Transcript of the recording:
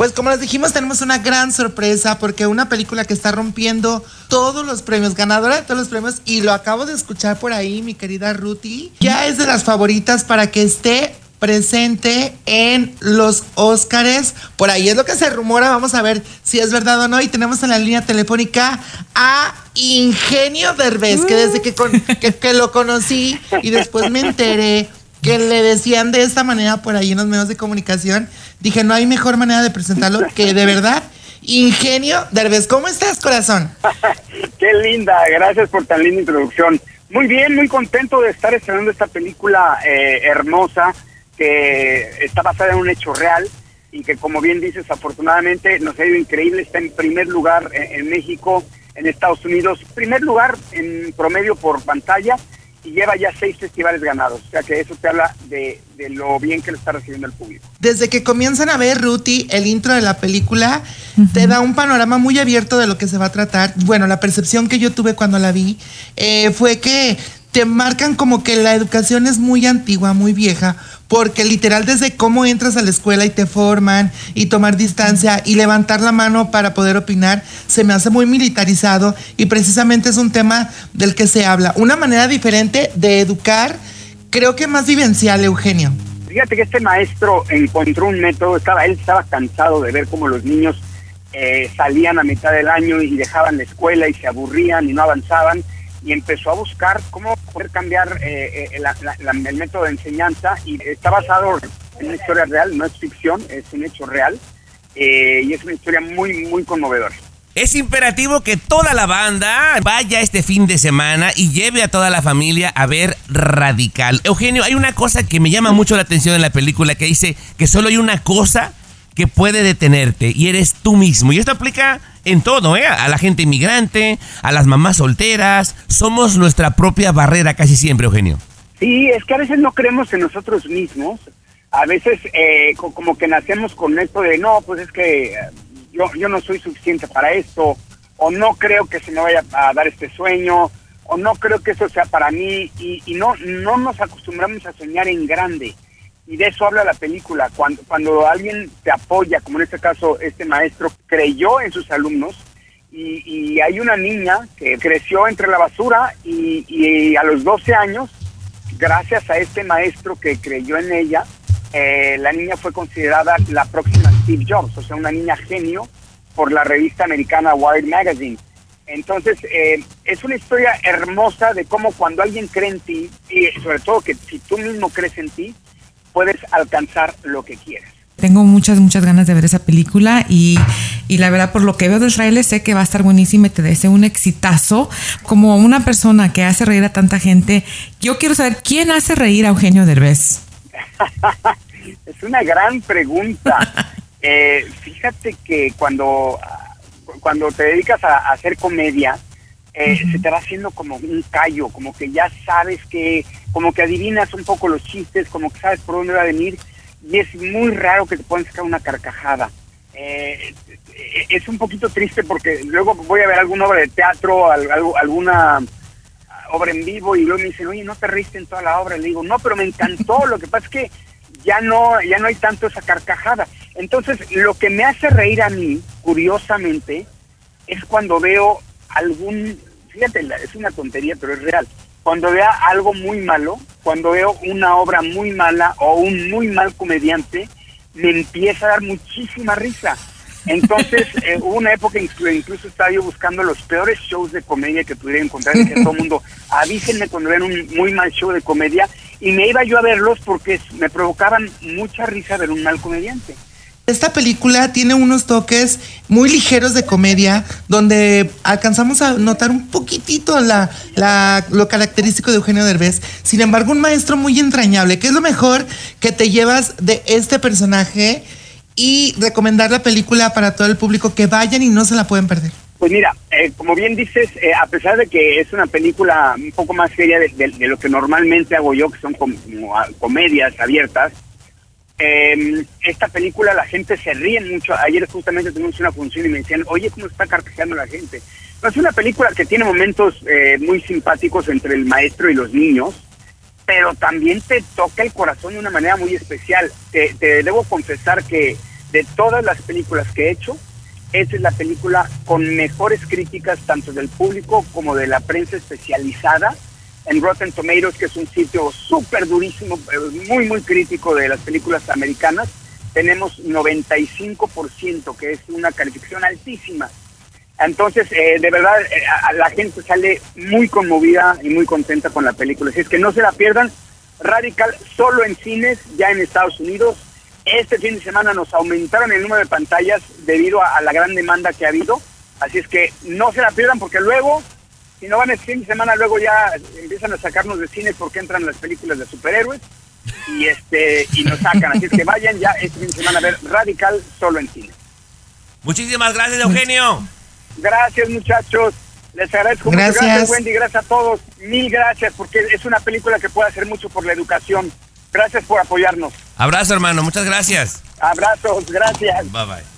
Pues como les dijimos, tenemos una gran sorpresa porque una película que está rompiendo todos los premios, ganadora de todos los premios, y lo acabo de escuchar por ahí, mi querida Ruti, ya es de las favoritas para que esté presente en los Óscares. Por ahí es lo que se rumora. Vamos a ver si es verdad o no. Y tenemos en la línea telefónica a Ingenio Derbez, que desde que, que, lo conocí y después me enteré que le decían de esta manera por ahí en los medios de comunicación, dije, no hay mejor manera de presentarlo que de verdad. Ingenio Derbez, ¿cómo estás, corazón? Qué linda, gracias por tan linda introducción. Muy bien, muy contento de estar estrenando esta película eh, hermosa que está basada en un hecho real y que como bien dices, afortunadamente nos ha ido increíble, está en primer lugar en, México, en Estados Unidos, primer lugar en promedio por pantalla y lleva ya seis festivales ganados. O sea que eso te habla de, lo bien que lo está recibiendo el público. Desde que comienzan a ver, Ruti, el intro de la película, te da un panorama muy abierto de lo que se va a tratar. Bueno, la percepción que yo tuve cuando la vi eh, fue que te marcan como que la educación es muy antigua, muy vieja, porque literal desde cómo entras a la escuela y te forman y tomar distancia y levantar la mano para poder opinar, se me hace muy militarizado y precisamente es un tema del que se habla. Una manera diferente de educar, creo que más vivencial, Eugenio. Fíjate que este maestro encontró un método, estaba, él estaba cansado de ver cómo los niños eh, salían a mitad del año y dejaban la escuela y se aburrían y no avanzaban y empezó a buscar cómo poder cambiar eh, eh, el método de enseñanza y está basado en una historia real, no es ficción, es un hecho real eh, y es una historia muy, muy conmovedora. Es imperativo que toda la banda vaya este fin de semana y lleve a toda la familia a ver Radical. Eugenio, hay una cosa que me llama mucho la atención en la película que dice que solo hay una cosa que puede detenerte y eres tú mismo. Y esto aplica en todo, ¿eh? A la gente inmigrante, a las mamás solteras. Somos nuestra propia barrera casi siempre, Eugenio. Sí, es que a veces no creemos en nosotros mismos. A veces eh, como que nacemos con esto de, no, pues es que eh, yo, yo no soy suficiente para esto, o no creo que se me vaya a dar este sueño, o no creo que eso sea para mí, y, y no, no nos acostumbramos a soñar en grande y de eso habla la película. Cuando, cuando alguien te apoya, como en este caso este maestro creyó en sus alumnos, y, hay una niña que creció entre la basura y, a los 12 años, gracias a este maestro que creyó en ella, eh, la niña fue considerada la próxima Steve Jobs, o sea, una niña genio por la revista americana Wired Magazine. Entonces, eh, es una historia hermosa de cómo cuando alguien cree en ti, y sobre todo que si tú mismo crees en ti, puedes alcanzar lo que quieres. Tengo muchas, muchas ganas de ver esa película y, y la verdad por lo que veo del trailer sé que va a estar buenísima y te deseo un exitazo. Como una persona que hace reír a tanta gente, yo quiero saber quién hace reír a Eugenio Derbez. es una gran pregunta. Eh, fíjate que cuando, cuando te dedicas a, hacer comedia, eh, se te va haciendo como un callo, como que ya sabes que como que adivinas un poco los chistes, como que sabes por dónde va a venir, y es muy raro que te puedan sacar una carcajada. Eh, es un poquito triste porque luego voy a ver alguna obra de teatro, alguna obra en vivo, y luego me dicen, oye, ¿no te reíste en toda la obra? le digo, no, pero me encantó, lo que pasa es que ya no, ya no hay tanto esa carcajada. Entonces, lo que me hace reír a mí, curiosamente, es cuando veo algún, fíjate, es una tontería, pero es real cuando vea algo muy malo, cuando veo una obra muy mala o un muy mal comediante, me empieza a dar muchísima risa. Entonces, eh, hubo una época en que incluso estaba yo buscando los peores shows de comedia que pudiera encontrar en todo el mundo. Avísenme cuando vean un muy mal show de comedia y me iba yo a verlos porque me provocaban mucha risa ver un mal comediante. Esta película tiene unos toques muy ligeros de comedia, donde alcanzamos a notar un poquitito la, lo característico de Eugenio Derbez. Sin embargo, un maestro muy entrañable. ¿Qué es lo mejor que te llevas de este personaje? Y recomendar la película para todo el público que vayan y no se la pueden perder. Pues mira, eh, como bien dices, eh, a pesar de que es una película un poco más seria de, lo que normalmente hago yo, que son como comedias abiertas, eh, esta película la gente se ríe mucho. Ayer justamente tuvimos una función y me decían, oye, ¿cómo está carcajeando la gente? es una película que tiene momentos eh, muy simpáticos entre el maestro y los niños, pero también te toca el corazón de una manera muy especial. Te, debo confesar que de todas las películas que he hecho, esta es la película con mejores críticas tanto del público como de la prensa especializada en Rotten Tomatoes, que es un sitio súper durísimo, eh, muy, muy crítico de las películas americanas. Tenemos 95%, que es una calificación altísima. Entonces, eh, de verdad, eh, la gente sale muy conmovida y muy contenta con la película. Así es que no se la pierdan. Radical solo en cines, ya en Estados Unidos. Este fin de semana nos aumentaron el número de pantallas debido a, la gran demanda que ha habido. Así es que no se la pierdan porque luego, si no van este fin de semana, luego ya empiezan a sacarnos de cines porque entran las películas de superhéroes y este y nos sacan. Así es que vayan ya este fin de semana a ver Radical solo en cines. Muchísimas gracias, Eugenio. Gracias, muchachos. Les agradezco gracias. mucho. Gracias, Wendy. Gracias a todos. Mil gracias porque es una película que puede hacer mucho por la educación. Gracias por apoyarnos. Abrazo, hermano. Muchas gracias. Abrazos. Gracias. Bye bye.